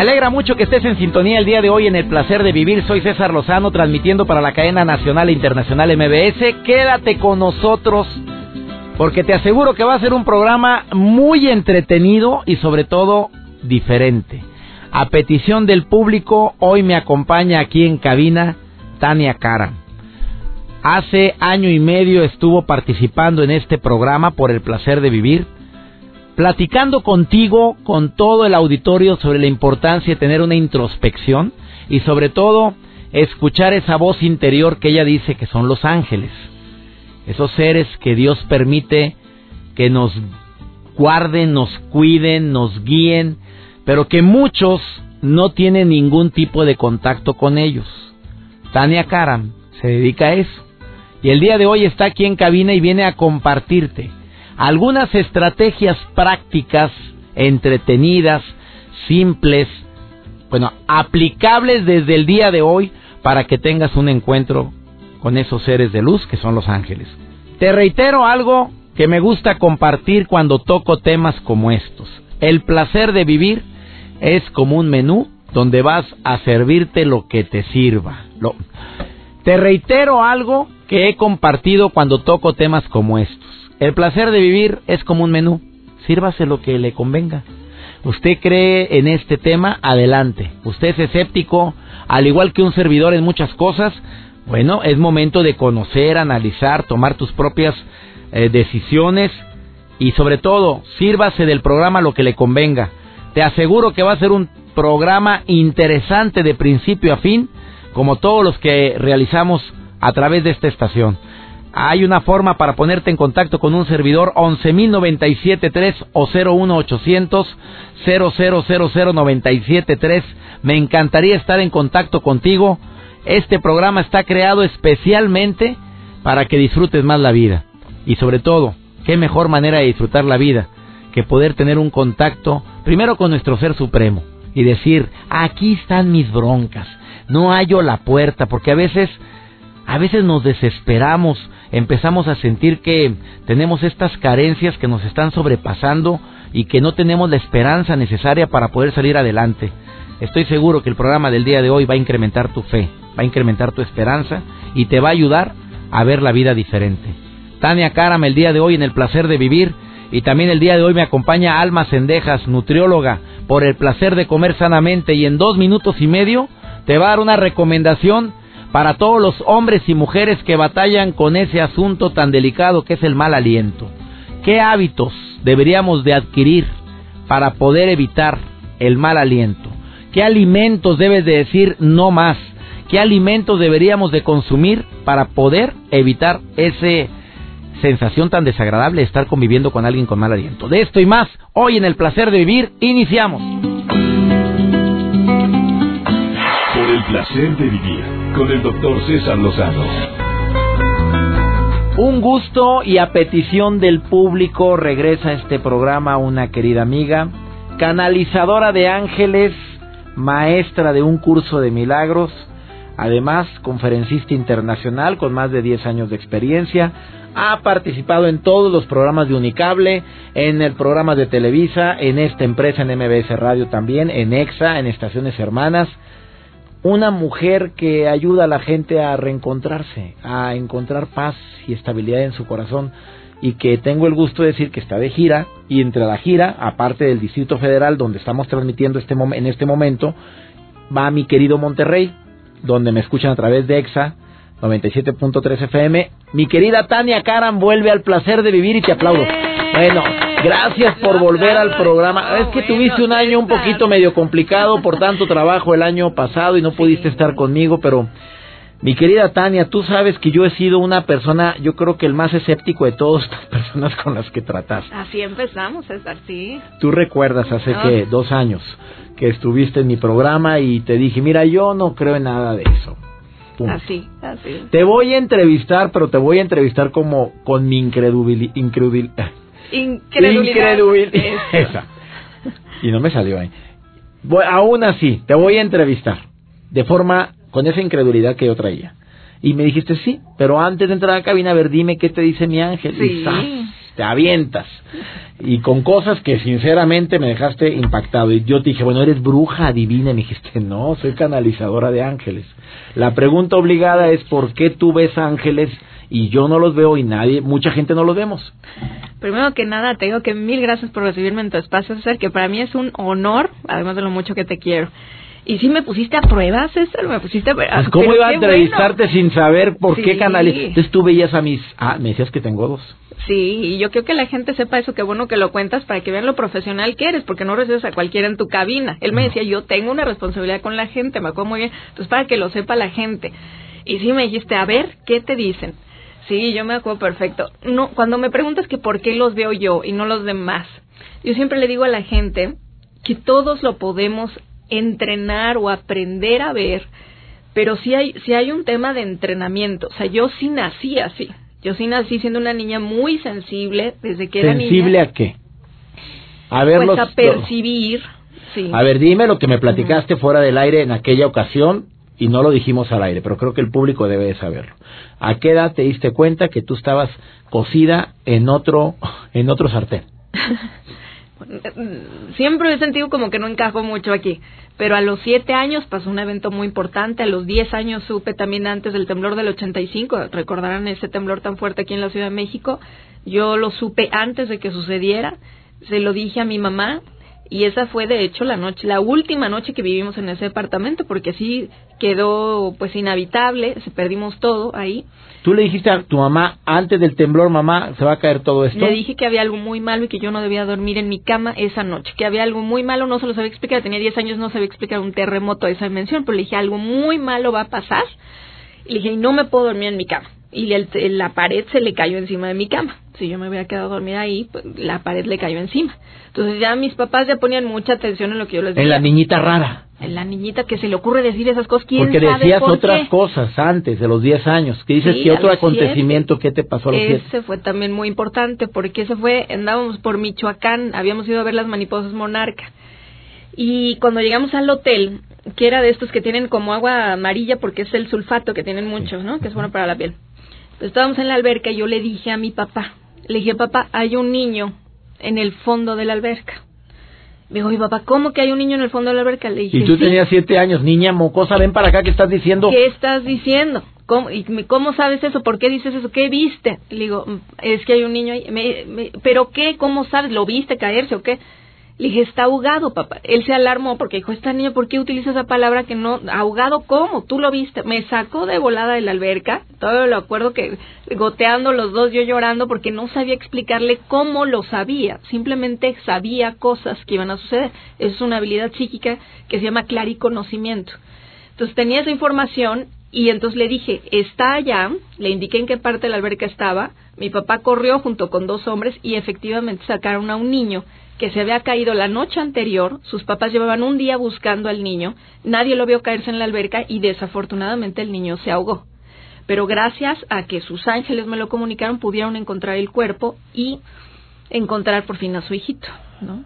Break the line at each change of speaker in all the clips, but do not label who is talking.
Alegra mucho que estés en sintonía el día de hoy en el placer de vivir. Soy César Lozano transmitiendo para la cadena nacional e internacional MBS. Quédate con nosotros porque te aseguro que va a ser un programa muy entretenido y sobre todo diferente. A petición del público, hoy me acompaña aquí en cabina Tania Cara. Hace año y medio estuvo participando en este programa por el placer de vivir platicando contigo, con todo el auditorio sobre la importancia de tener una introspección y sobre todo escuchar esa voz interior que ella dice que son los ángeles, esos seres que Dios permite que nos guarden, nos cuiden, nos guíen, pero que muchos no tienen ningún tipo de contacto con ellos. Tania Karam se dedica a eso. Y el día de hoy está aquí en cabina y viene a compartirte algunas estrategias prácticas, entretenidas, simples, bueno, aplicables desde el día de hoy para que tengas un encuentro con esos seres de luz que son los ángeles. Te reitero algo que me gusta compartir cuando toco temas como estos. El placer de vivir es como un menú donde vas a servirte lo que te sirva. Te reitero algo que he compartido cuando toco temas como estos. El placer de vivir es como un menú. Sírvase lo que le convenga. Usted cree en este tema, adelante. Usted es escéptico, al igual que un servidor en muchas cosas. Bueno, es momento de conocer, analizar, tomar tus propias eh, decisiones y sobre todo, sírvase del programa lo que le convenga. Te aseguro que va a ser un programa interesante de principio a fin, como todos los que realizamos a través de esta estación. Hay una forma para ponerte en contacto con un servidor 11.097.3 o 01800 0000973. Me encantaría estar en contacto contigo. Este programa está creado especialmente para que disfrutes más la vida. Y sobre todo, qué mejor manera de disfrutar la vida que poder tener un contacto primero con nuestro Ser Supremo y decir, aquí están mis broncas, no hallo la puerta, porque a veces, a veces nos desesperamos empezamos a sentir que tenemos estas carencias que nos están sobrepasando y que no tenemos la esperanza necesaria para poder salir adelante. Estoy seguro que el programa del día de hoy va a incrementar tu fe, va a incrementar tu esperanza y te va a ayudar a ver la vida diferente. Tania Karam el día de hoy en el placer de vivir y también el día de hoy me acompaña Alma Cendejas, nutrióloga, por el placer de comer sanamente y en dos minutos y medio te va a dar una recomendación para todos los hombres y mujeres que batallan con ese asunto tan delicado que es el mal aliento. ¿Qué hábitos deberíamos de adquirir para poder evitar el mal aliento? ¿Qué alimentos debes de decir no más? ¿Qué alimentos deberíamos de consumir para poder evitar esa sensación tan desagradable de estar conviviendo con alguien con mal aliento? De esto y más, hoy en el placer de vivir, iniciamos.
El placer de vivir con el doctor César Lozano.
Un gusto y a petición del público regresa a este programa una querida amiga, canalizadora de ángeles, maestra de un curso de milagros, además conferencista internacional con más de 10 años de experiencia, ha participado en todos los programas de Unicable, en el programa de Televisa, en esta empresa en MBS Radio también, en EXA, en Estaciones Hermanas, una mujer que ayuda a la gente a reencontrarse, a encontrar paz y estabilidad en su corazón y que tengo el gusto de decir que está de gira y entre la gira, aparte del Distrito Federal donde estamos transmitiendo este en este momento, va mi querido Monterrey, donde me escuchan a través de EXA 97.3 FM. Mi querida Tania Karam vuelve al placer de vivir y te aplaudo. Bueno, Gracias por volver al programa. Es que tuviste un año un poquito medio complicado por tanto trabajo el año pasado y no pudiste estar conmigo, pero Mi querida Tania, tú sabes que yo he sido una persona, yo creo que el más escéptico de todas estas personas con las que tratas.
Así empezamos, César, sí.
Tú recuerdas hace que dos años que estuviste en mi programa y te dije, mira, yo no creo en nada de eso.
Así, así.
Te voy a entrevistar, pero te voy a entrevistar como con mi incredulidad. Incredulidad. Esa. Y no me salió ahí. aún así, te voy a entrevistar. De forma, con esa incredulidad que yo traía. Y me dijiste, sí, pero antes de entrar a la cabina, a ver, dime qué te dice mi ángel.
Sí.
Y te avientas. Y con cosas que sinceramente me dejaste impactado. Y yo te dije, bueno, eres bruja divina. Y me dijiste, no, soy canalizadora de ángeles. La pregunta obligada es, ¿por qué tú ves ángeles y yo no los veo y nadie, mucha gente no los vemos?
Primero que nada, te digo que mil gracias por recibirme en tu espacio, César, que para mí es un honor, además de lo mucho que te quiero. Y si me pusiste a prueba, César, me pusiste a prueba.
¿Cómo iba a entrevistarte sin saber por qué canales? Entonces tú veías a mis... Ah, me decías que tengo dos.
Sí, y yo quiero que la gente sepa eso, qué bueno que lo cuentas para que vean lo profesional que eres, porque no recibes a cualquiera en tu cabina. Él me decía, yo tengo una responsabilidad con la gente, me acuerdo muy bien. Entonces, para que lo sepa la gente. Y sí me dijiste, a ver, ¿qué te dicen? Sí, yo me acuerdo perfecto. No, cuando me preguntas que por qué los veo yo y no los demás, yo siempre le digo a la gente que todos lo podemos entrenar o aprender a ver, pero sí hay, sí hay un tema de entrenamiento. O sea, yo sí nací así. Yo sí nací siendo una niña muy sensible desde que era
niña. ¿Sensible a qué?
A ver, pues a percibir. Sí.
A ver, dime lo que me platicaste fuera del aire en aquella ocasión y no lo dijimos al aire, pero creo que el público debe de saberlo. ¿A qué edad te diste cuenta que tú estabas cocida en otro en otro sartén?
siempre he sentido como que no encajo mucho aquí, pero a los siete años pasó un evento muy importante, a los diez años supe también antes del temblor del 85, recordarán ese temblor tan fuerte aquí en la Ciudad de México, yo lo supe antes de que sucediera, se lo dije a mi mamá, y esa fue de hecho la noche la última noche que vivimos en ese departamento porque así quedó pues inhabitable se perdimos todo ahí.
Tú le dijiste a tu mamá antes del temblor mamá se va a caer todo esto
le dije que había algo muy malo y que yo no debía dormir en mi cama esa noche que había algo muy malo no se lo sabía explicar tenía 10 años no sabía explicar un terremoto de esa dimensión pero le dije algo muy malo va a pasar. Y le dije y no me puedo dormir en mi cama y la pared se le cayó encima de mi cama. Si yo me hubiera quedado dormida ahí, pues la pared le cayó encima. Entonces ya mis papás ya ponían mucha atención en lo que yo les decía.
En la niñita rara.
En la niñita que se le ocurre decir esas cosas. ¿Quién
Porque decías otras cosas antes de los 10 años. Que dices que otro acontecimiento que te pasó a los
Ese fue también muy importante porque ese fue, andábamos por Michoacán, habíamos ido a ver las mariposas monarca. Y cuando llegamos al hotel, que era de estos que tienen como agua amarilla porque es el sulfato que tienen muchos, ¿no? Que es bueno para la piel estábamos en la alberca y yo le dije a mi papá, le dije, papá, hay un niño en el fondo de la alberca. Me dijo, mi papá, ¿cómo que hay un niño en el fondo de la alberca? Le dije,
y tú tenías siete años, niña mocosa, ven para acá, ¿qué estás diciendo?
¿Qué estás diciendo? ¿Cómo, y, ¿Cómo sabes eso? ¿Por qué dices eso? ¿Qué viste? Le digo, mm, es que hay un niño ahí. Me, ¿Pero qué? ¿Cómo sabes? ¿Lo viste caerse o qué? Le dije, está ahogado, papá. Él se alarmó porque dijo, esta niña, ¿por qué utiliza esa palabra que no, ahogado cómo? Tú lo viste. Me sacó de volada de la alberca. Todavía lo acuerdo que goteando los dos, yo llorando porque no sabía explicarle cómo lo sabía. Simplemente sabía cosas que iban a suceder. Es una habilidad psíquica que se llama clariconocimiento. Entonces tenía esa información y entonces le dije, está allá, le indiqué en qué parte de la alberca estaba, mi papá corrió junto con dos hombres y efectivamente sacaron a un niño que se había caído la noche anterior, sus papás llevaban un día buscando al niño, nadie lo vio caerse en la alberca y desafortunadamente el niño se ahogó. Pero gracias a que sus ángeles me lo comunicaron, pudieron encontrar el cuerpo y encontrar por fin a su hijito, ¿no?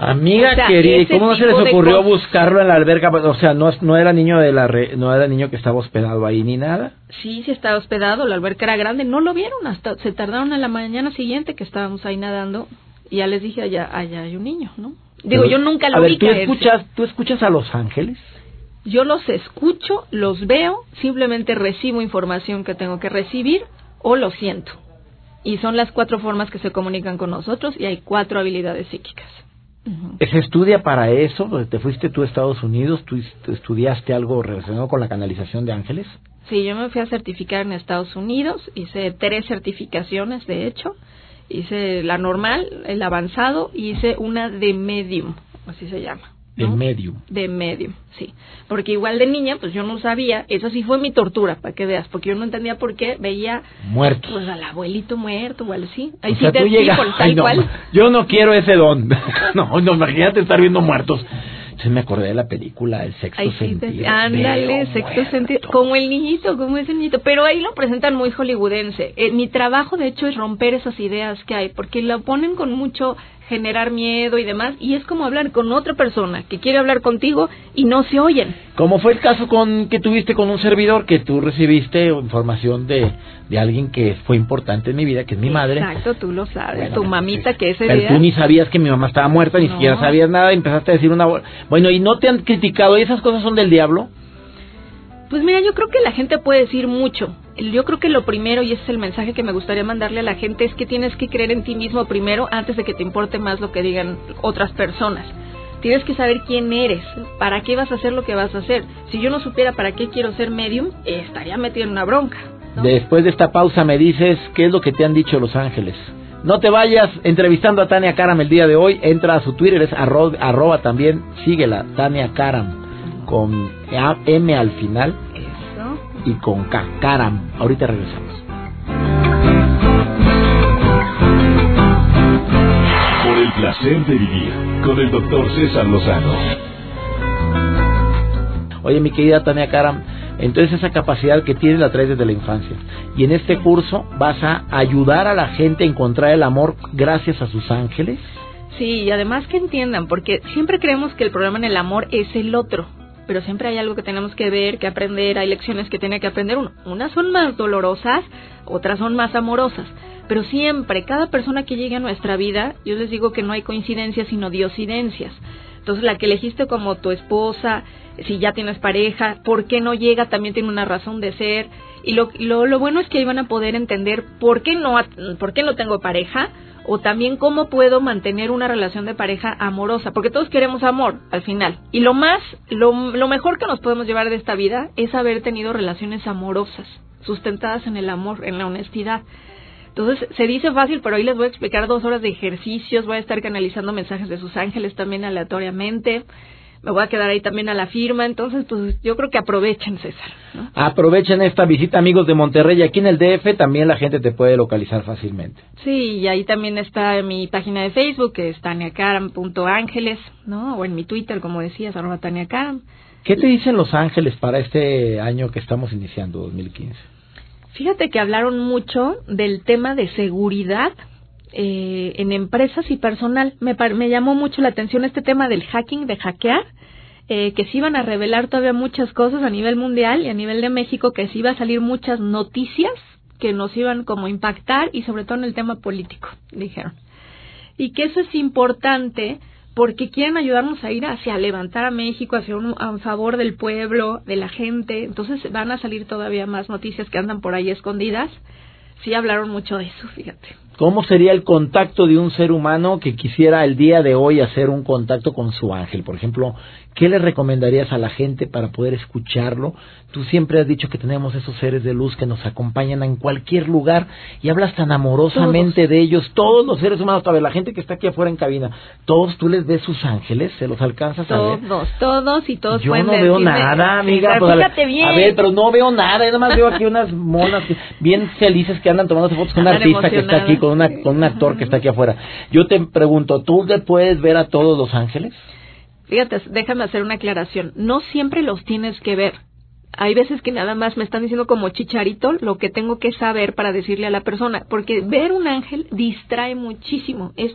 Amiga querida, ¿cómo no se les ocurrió buscarlo en la alberca? O sea, no, no era niño de la no era niño que estaba hospedado ahí ni nada.
Sí, sí estaba hospedado, la alberca era grande, no lo vieron hasta se tardaron en la mañana siguiente que estábamos ahí nadando y ya les dije, allá, allá hay un niño, ¿no? Digo, yo nunca lo
a
vi
¿tú escuchas, ¿tú escuchas a los ángeles?
Yo los escucho, los veo, simplemente recibo información que tengo que recibir o lo siento. Y son las cuatro formas que se comunican con nosotros y hay cuatro habilidades psíquicas.
¿Se estudia para eso? ¿Te fuiste tú a Estados Unidos? ¿Tú estudiaste algo relacionado con la canalización de ángeles?
Sí, yo me fui a certificar en Estados Unidos, hice tres certificaciones de hecho, hice la normal, el avanzado y hice una de medium, así se llama.
De medium.
De medium, sí. Porque igual de niña, pues yo no sabía, eso sí fue mi tortura, para que veas, porque yo no entendía por qué veía...
Muerto.
Pues al abuelito muerto, igual sí.
Ahí sí te tú llegas, tal cual. Yo no quiero ese don. no, no, imagínate estar viendo muertos. Entonces me acordé de la película El sexto sentido.
ándale, sexto sentido. Como el niñito, como ese niñito. Pero ahí lo presentan muy hollywoodense. Eh, mi trabajo, de hecho, es romper esas ideas que hay, porque lo ponen con mucho generar miedo y demás, y es como hablar con otra persona que quiere hablar contigo y no se oyen.
Como fue el caso con que tuviste con un servidor que tú recibiste información de, de alguien que fue importante en mi vida, que es mi madre.
Exacto, tú lo sabes, tu mamita que ese
pero tú ni sabías que mi mamá estaba muerta, ni siquiera sabías nada, empezaste a decir una... Bueno, ¿y no te han criticado? ¿Y esas cosas son del diablo?
Pues mira, yo creo que la gente puede decir mucho. Yo creo que lo primero, y ese es el mensaje que me gustaría mandarle a la gente, es que tienes que creer en ti mismo primero antes de que te importe más lo que digan otras personas. Tienes que saber quién eres, para qué vas a hacer lo que vas a hacer. Si yo no supiera para qué quiero ser medium, estaría metido en una bronca.
Después de esta pausa me dices qué es lo que te han dicho los ángeles. No te vayas entrevistando a Tania Karam el día de hoy. Entra a su Twitter, es arroba, también. Síguela, Tania Karam con M al final y con K, Karam. Ahorita regresamos.
Por el placer de vivir con el doctor César Lozano.
Oye, mi querida Tania Karam, entonces esa capacidad que tienes la traes desde la infancia. Y en este curso vas a ayudar a la gente a encontrar el amor gracias a sus ángeles.
Sí, y además que entiendan, porque siempre creemos que el problema en el amor es el otro pero siempre hay algo que tenemos que ver, que aprender, hay lecciones que tiene que aprender uno. Unas son más dolorosas, otras son más amorosas, pero siempre, cada persona que llegue a nuestra vida, yo les digo que no hay coincidencias, sino diosidencias. Entonces, la que elegiste como tu esposa, si ya tienes pareja, por qué no llega, también tiene una razón de ser. Y lo, lo, lo bueno es que ahí van a poder entender por qué no, por qué no tengo pareja, o también cómo puedo mantener una relación de pareja amorosa, porque todos queremos amor al final. Y lo más, lo, mejor que nos podemos llevar de esta vida es haber tenido relaciones amorosas, sustentadas en el amor, en la honestidad. Entonces, se dice fácil, pero hoy les voy a explicar dos horas de ejercicios, voy a estar canalizando mensajes de sus ángeles también aleatoriamente me voy a quedar ahí también a la firma, entonces pues yo creo que aprovechen César.
Aprovechen esta visita amigos de Monterrey, aquí en el DF también la gente te puede localizar fácilmente.
Sí, y ahí también está mi página de Facebook, que es taniacaram.ángeles, ¿no? O en mi Twitter, como decías, arroba taniacaram.
¿Qué te dicen los ángeles para este año que estamos iniciando, 2015?
Fíjate que hablaron mucho del tema de seguridad eh, en empresas y personal. Me, llamó mucho la atención este tema del hacking, de hackear, eh, que se iban a revelar todavía muchas cosas a nivel mundial y a nivel de México, que se iba a salir muchas noticias que nos iban como a impactar y sobre todo en el tema político, dijeron. Y que eso es importante porque quieren ayudarnos a ir hacia levantar a México, hacia un a favor del pueblo, de la gente. Entonces van a salir todavía más noticias que andan por ahí escondidas. Sí hablaron mucho de eso, fíjate.
¿Cómo sería el contacto de un ser humano que quisiera el día de hoy hacer un contacto con su ángel? Por ejemplo, ¿qué le recomendarías a la gente para poder escucharlo? Tú siempre has dicho que tenemos esos seres de luz que nos acompañan en cualquier lugar y hablas tan amorosamente de ellos, todos los seres humanos, ver, la gente que está aquí afuera en cabina, todos tú les ves sus ángeles, se los alcanzas a ver.
Todos, todos y todos
Yo no veo nada, amiga.
Pues, bien.
A ver, pero no veo nada, yo nada más veo aquí unas monas bien felices que andan tomando fotos con un artista que está aquí con, una, con un actor que está aquí afuera. Yo te pregunto, ¿tú le puedes ver a todos los ángeles?
Fíjate, déjame hacer una aclaración. No siempre los tienes que ver. Hay veces que nada más me están diciendo como chicharito lo que tengo que saber para decirle a la persona, porque ver un ángel distrae muchísimo, es,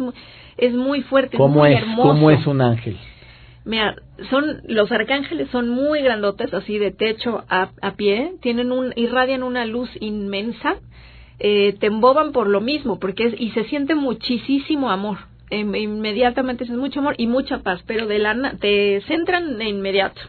es muy fuerte,
¿Cómo
es,
muy hermoso. ¿Cómo es un ángel?
Mira, son los arcángeles son muy grandotes, así de techo a, a pie, tienen un irradian una luz inmensa eh, te emboban por lo mismo, porque es, y se siente muchísimo amor. Em, inmediatamente es mucho amor y mucha paz, pero de la, te centran de inmediato.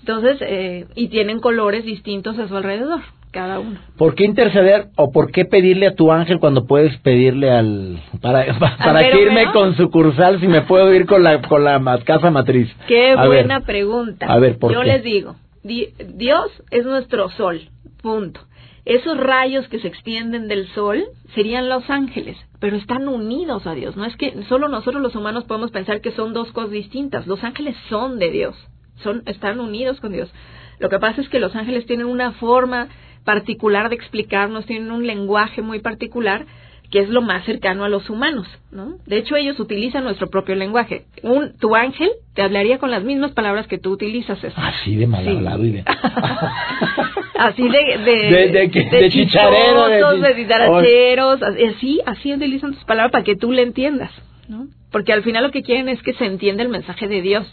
Entonces, eh, y tienen colores distintos a su alrededor, cada uno.
¿Por qué interceder o por qué pedirle a tu ángel cuando puedes pedirle al para para que irme con sucursal si me puedo ir con la con la casa matriz?
Qué buena pregunta. A ver, ¿por Yo les digo, Dios es nuestro sol, punto esos rayos que se extienden del sol serían los ángeles, pero están unidos a Dios. No es que solo nosotros los humanos podemos pensar que son dos cosas distintas. Los ángeles son de Dios, son están unidos con Dios. Lo que pasa es que los ángeles tienen una forma particular de explicarnos, tienen un lenguaje muy particular que es lo más cercano a los humanos, ¿no? De hecho, ellos utilizan nuestro propio lenguaje. Un, tu ángel te hablaría con las mismas palabras que tú utilizas.
Así de mal hablado y de...
así de...
De, de, de, de chichareros,
de, dictaracheros, así, así utilizan tus palabras para que tú le entiendas, ¿no? Porque al final lo que quieren es que se entienda el mensaje de Dios.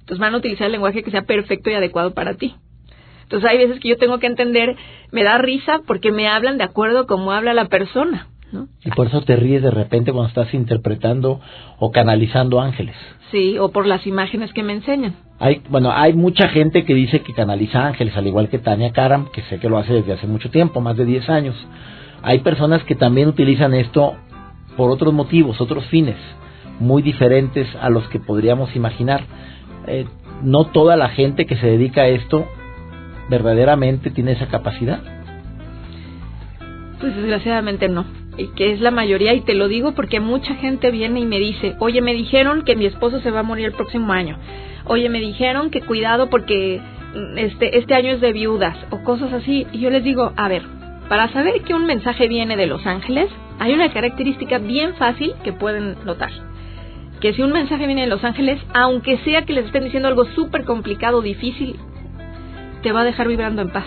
Entonces van a utilizar el lenguaje que sea perfecto y adecuado para ti. Entonces hay veces que yo tengo que entender, me da risa porque me hablan de acuerdo a cómo habla la persona.
Y por eso te ríes de repente cuando estás interpretando o canalizando ángeles.
Sí, o por las imágenes que me enseñan.
Hay, bueno, hay mucha gente que dice que canaliza ángeles, al igual que Tania Karam, que sé que lo hace desde hace mucho tiempo, más de 10 años. Hay personas que también utilizan esto por otros motivos, otros fines, muy diferentes a los que podríamos imaginar. Eh, no toda la gente que se dedica a esto verdaderamente tiene esa capacidad.
Pues desgraciadamente no y que es la mayoría, y te lo digo porque mucha gente viene y me dice, oye, me dijeron que mi esposo se va a morir el próximo año, oye, me dijeron que cuidado porque mm, este, este año es de viudas, o cosas así, y yo les digo, a ver, para saber que un mensaje viene de los ángeles, hay una característica bien fácil que pueden notar. Que si un mensaje viene de los ángeles, aunque sea que les estén diciendo algo súper complicado, difícil, te va a dejar vibrando en paz.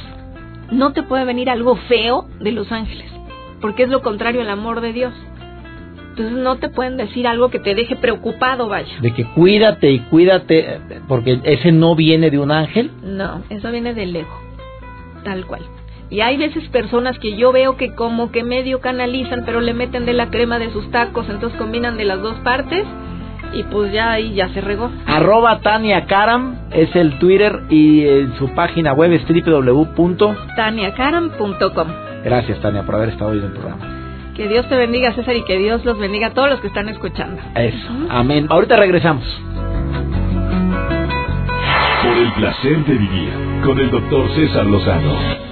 No te puede venir algo feo de los ángeles porque es lo contrario al amor de Dios. Entonces no te pueden decir algo que te deje preocupado, vaya.
De que cuídate y cuídate, porque ese no viene de un ángel.
No, eso viene del ego, tal cual. Y hay veces personas que yo veo que como que medio canalizan, pero le meten de la crema de sus tacos, entonces combinan de las dos partes y pues ya ahí ya se regó.
Arroba Tania Karam es el Twitter y en su página web es
www.taniacaram.com.
Gracias, Tania, por haber estado hoy en el programa.
Que Dios te bendiga, César, y que Dios los bendiga a todos los que están escuchando.
Eso. Amén. Ahorita regresamos.
Por el placer de vivir con el doctor César Lozano.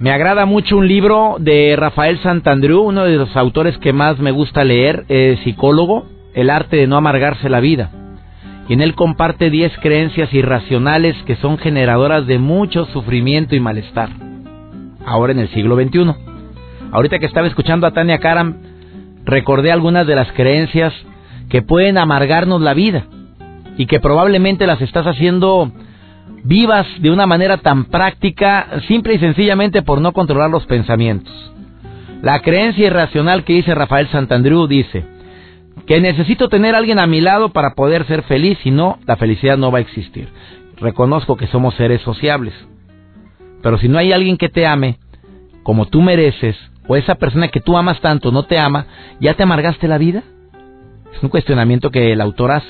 Me agrada mucho un libro de Rafael Santandreu, uno de los autores que más me gusta leer, psicólogo, El arte de no amargarse la vida y en él comparte 10 creencias irracionales que son generadoras de mucho sufrimiento y malestar. Ahora en el siglo XXI. Ahorita que estaba escuchando a Tania Karam, recordé algunas de las creencias que pueden amargarnos la vida y que probablemente las estás haciendo vivas de una manera tan práctica, simple y sencillamente por no controlar los pensamientos. La creencia irracional que dice Rafael Santandreu dice, que necesito tener alguien a mi lado para poder ser feliz, si no, la felicidad no va a existir. Reconozco que somos seres sociables, pero si no hay alguien que te ame como tú mereces, o esa persona que tú amas tanto no te ama, ¿ya te amargaste la vida? Es un cuestionamiento que el autor hace.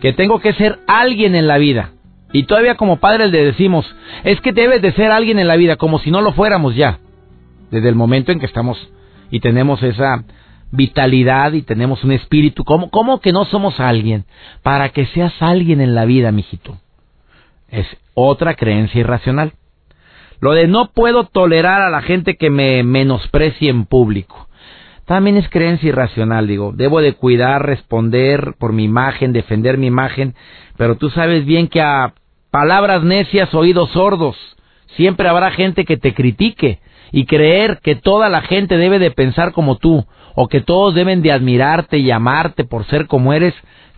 Que tengo que ser alguien en la vida. Y todavía como padres le decimos, es que debes de ser alguien en la vida, como si no lo fuéramos ya. Desde el momento en que estamos y tenemos esa vitalidad y tenemos un espíritu. ¿Cómo, ¿Cómo que no somos alguien? Para que seas alguien en la vida, mijito. Es otra creencia irracional. Lo de no puedo tolerar a la gente que me menosprecie en público. También es creencia irracional, digo. Debo de cuidar, responder por mi imagen, defender mi imagen, pero tú sabes bien que a palabras necias, oídos sordos, siempre habrá gente que te critique y creer que toda la gente debe de pensar como tú o que todos deben de admirarte y amarte por ser como eres,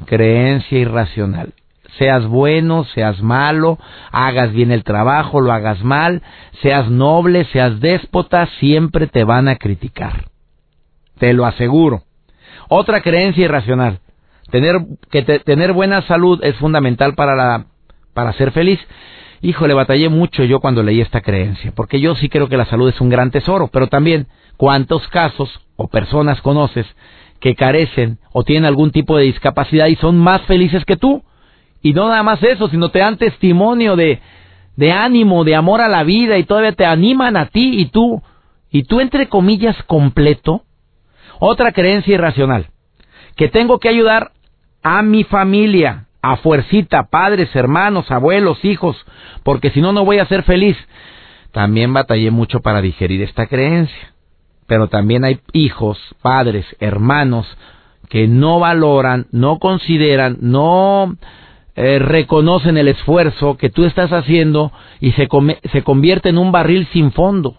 creencia irracional. Seas bueno, seas malo, hagas bien el trabajo, lo hagas mal, seas noble, seas déspota, siempre te van a criticar. Te lo aseguro. Otra creencia irracional. Tener, que tener buena salud es fundamental para, la, para ser feliz. Híjole, batallé mucho yo cuando leí esta creencia, porque yo sí creo que la salud es un gran tesoro, pero también cuántos casos o personas conoces que carecen o tienen algún tipo de discapacidad y son más felices que tú. Y no nada más eso, sino te dan testimonio de, de ánimo, de amor a la vida y todavía te animan a ti y tú, y tú entre comillas completo. Otra creencia irracional, que tengo que ayudar a mi familia a fuercita, padres, hermanos, abuelos, hijos, porque si no, no voy a ser feliz. También batallé mucho para digerir esta creencia. Pero también hay hijos, padres, hermanos, que no valoran, no consideran, no eh, reconocen el esfuerzo que tú estás haciendo y se, se convierte en un barril sin fondo.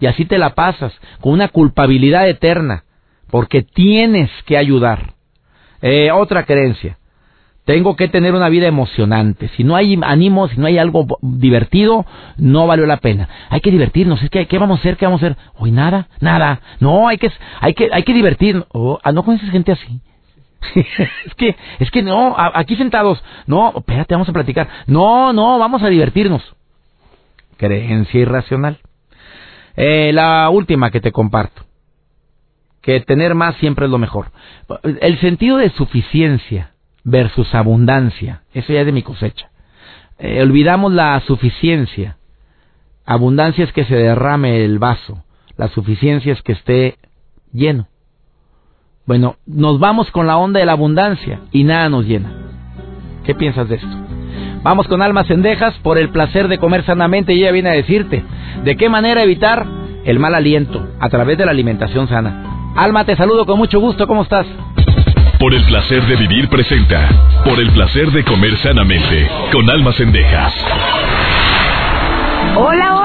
Y así te la pasas, con una culpabilidad eterna, porque tienes que ayudar. Eh, otra creencia. Tengo que tener una vida emocionante. Si no hay ánimo, si no hay algo divertido, no valió la pena. Hay que divertirnos. Es que, ¿qué vamos a hacer? ¿Qué vamos a hacer? Hoy nada, nada. No, hay que, hay que, hay que divertirnos. Oh, ah, ¿No conoces gente así? es que, es que no, aquí sentados. No, espérate, vamos a platicar. No, no, vamos a divertirnos. Creencia irracional. Eh, la última que te comparto. Que tener más siempre es lo mejor. El sentido de suficiencia versus abundancia. Eso ya es de mi cosecha. Eh, olvidamos la suficiencia. Abundancia es que se derrame el vaso. La suficiencia es que esté lleno. Bueno, nos vamos con la onda de la abundancia y nada nos llena. ¿Qué piensas de esto? Vamos con almas cendejas por el placer de comer sanamente y ella viene a decirte de qué manera evitar el mal aliento a través de la alimentación sana. Alma, te saludo con mucho gusto, ¿cómo estás?
Por el placer de vivir presenta. Por el placer de comer sanamente. Con almas cendejas.
Hola, hola,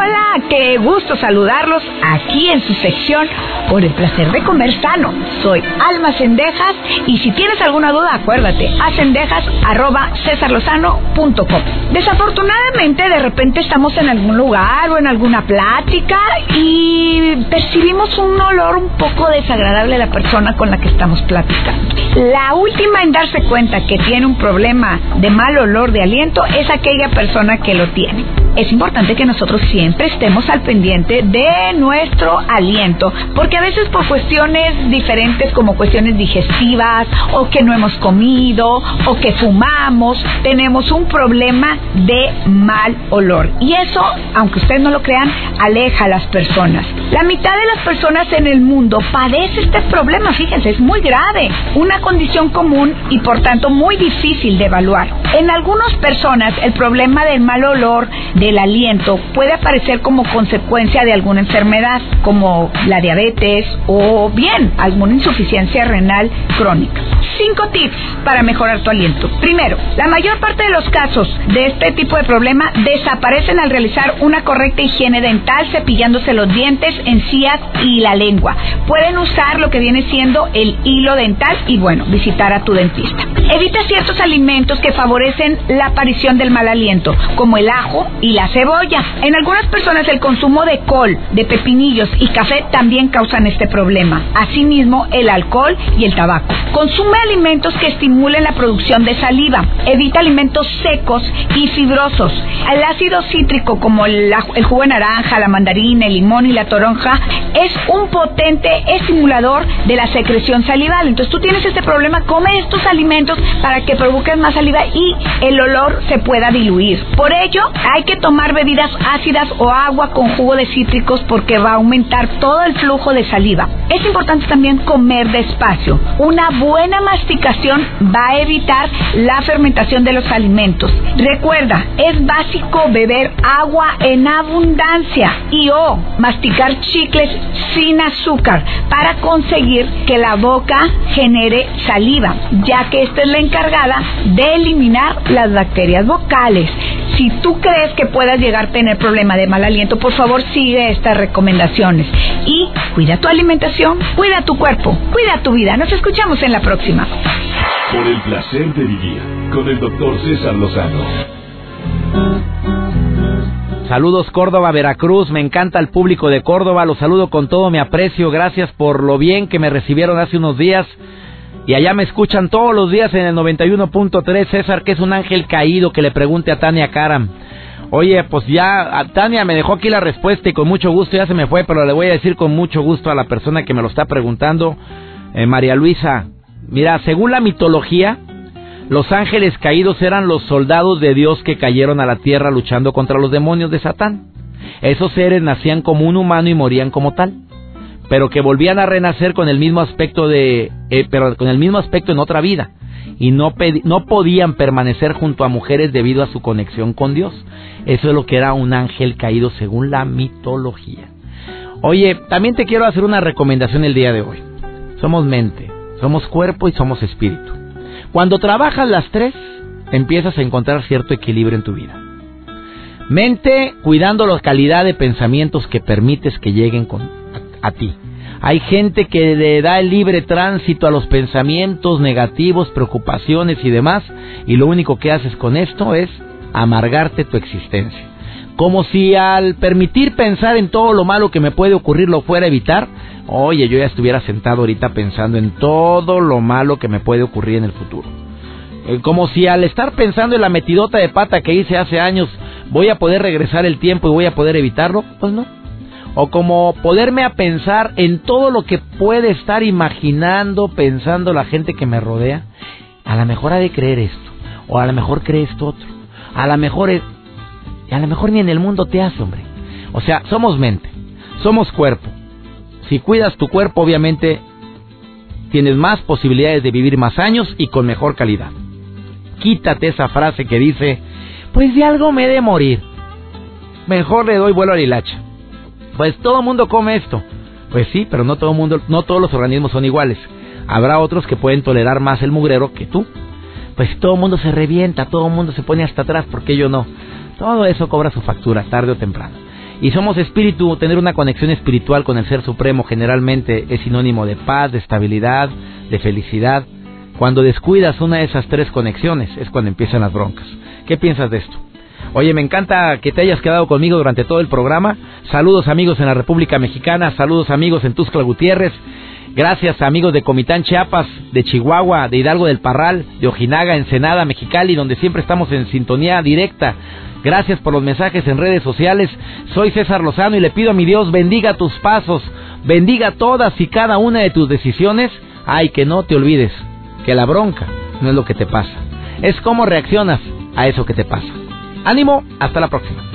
qué gusto saludarlos aquí en su sección por el placer de comer sano. Soy Alma Cendejas y si tienes alguna duda, acuérdate, a cendejas.com. Desafortunadamente, de repente estamos en algún lugar o en alguna plática y percibimos un olor un poco desagradable de la persona con la que estamos platicando. La última en darse cuenta que tiene un problema de mal olor de aliento es aquella persona que lo tiene. Es importante que nosotros siempre estemos al pendiente de nuestro aliento, porque a veces por cuestiones diferentes como cuestiones digestivas o que no hemos comido o que fumamos, tenemos un problema de mal olor. Y eso, aunque ustedes no lo crean, aleja a las personas. La mitad de las personas en el mundo padece este problema, fíjense, es muy grave, una condición común y por tanto muy difícil de evaluar. En algunas personas el problema del mal olor del aliento puede aparecer como consecuencia de alguna enfermedad, como la diabetes o bien alguna insuficiencia renal crónica. Cinco tips para mejorar tu aliento. Primero, la mayor parte de los casos de este tipo de problema desaparecen al realizar una correcta higiene dental, cepillándose los dientes, encías y la lengua. Pueden usar lo que viene siendo el hilo dental y bueno, visitar a tu dentista. Evita ciertos alimentos que favorecen la aparición del mal aliento, como el ajo y la cebolla. En algunas personas el consumo de col, de pepinillos y café también causan este problema. Asimismo, el alcohol y el tabaco. Consume alimentos que estimulen la producción de saliva. Evita alimentos secos y fibrosos. El ácido cítrico como el, jugo de naranja, la mandarina, el limón y la toronja es un potente estimulador de la secreción salival. Entonces tú tienes este problema, come estos alimentos para que provoquen más saliva y el olor se pueda diluir. Por ello, hay que tomar bebidas ácidas o agua con jugo de cítricos porque va a aumentar todo el flujo de saliva. Es importante también comer despacio. Una buena masticación va a evitar la fermentación de los alimentos. Recuerda, es básico beber agua en abundancia y o masticar chicles sin azúcar para conseguir que la boca genere saliva, ya que esta es la encargada de eliminar las bacterias vocales. Si tú crees que puedas llegar a tener problema de mal aliento, por favor sigue estas recomendaciones y cuida tu alimentación, cuida tu cuerpo, cuida tu vida. Nos escuchamos en la próxima.
Por el placer de vivir con el doctor César Lozano.
Saludos Córdoba, Veracruz, me encanta el público de Córdoba, los saludo con todo mi aprecio, gracias por lo bien que me recibieron hace unos días. Y allá me escuchan todos los días en el 91.3 César, que es un ángel caído, que le pregunte a Tania Karam. Oye, pues ya Tania me dejó aquí la respuesta y con mucho gusto ya se me fue, pero le voy a decir con mucho gusto a la persona que me lo está preguntando, eh, María Luisa. Mira, según la mitología, los ángeles caídos eran los soldados de Dios que cayeron a la tierra luchando contra los demonios de Satán. Esos seres nacían como un humano y morían como tal. pero que volvían a renacer con el mismo aspecto de, eh, pero con el mismo aspecto en otra vida y no, no podían permanecer junto a mujeres debido a su conexión con Dios. Eso es lo que era un ángel caído según la mitología. Oye, también te quiero hacer una recomendación el día de hoy. Somos mente, somos cuerpo y somos espíritu. Cuando trabajas las tres, empiezas a encontrar cierto equilibrio en tu vida. Mente, cuidando la calidad de pensamientos que permites que lleguen con, a ti. Hay gente que le da el libre tránsito a los pensamientos negativos, preocupaciones y demás, y lo único que haces con esto es amargarte tu existencia. Como si al permitir pensar en todo lo malo que me puede ocurrir lo fuera a evitar, oye, yo ya estuviera sentado ahorita pensando en todo lo malo que me puede ocurrir en el futuro. Eh, como si al estar pensando en la metidota de pata que hice hace años, voy a poder regresar el tiempo y voy a poder evitarlo, pues no o como poderme a pensar en todo lo que puede estar imaginando, pensando la gente que me rodea. A lo mejor ha de creer esto, o a lo mejor cree esto otro, a lo mejor es, a lo mejor ni en el mundo te hace, hombre. O sea, somos mente, somos cuerpo. Si cuidas tu cuerpo, obviamente tienes más posibilidades de vivir más años y con mejor calidad. Quítate esa frase que dice, pues de algo me he de morir. Mejor le doy vuelo al hilacha. Pues todo el mundo come esto. Pues sí, pero no todo mundo, no todos los organismos son iguales. Habrá otros que pueden tolerar más el mugrero que tú. Pues todo el mundo se revienta, todo el mundo se pone hasta atrás, ¿por qué yo no? Todo eso cobra su factura, tarde o temprano. Y somos espíritu, tener una conexión espiritual con el Ser Supremo generalmente es sinónimo de paz, de estabilidad, de felicidad. Cuando descuidas una de esas tres conexiones es cuando empiezan las broncas. ¿Qué piensas de esto? Oye, me encanta que te hayas quedado conmigo durante todo el programa. Saludos amigos en la República Mexicana, saludos amigos en Tuscla Gutiérrez. Gracias amigos de Comitán Chiapas, de Chihuahua, de Hidalgo del Parral, de Ojinaga, Ensenada, Mexicali, donde siempre estamos en sintonía directa. Gracias por los mensajes en redes sociales. Soy César Lozano y le pido a mi Dios bendiga tus pasos, bendiga todas y cada una de tus decisiones. Ay, que no te olvides que la bronca no es lo que te pasa, es cómo reaccionas a eso que te pasa. Ánimo, hasta la próxima.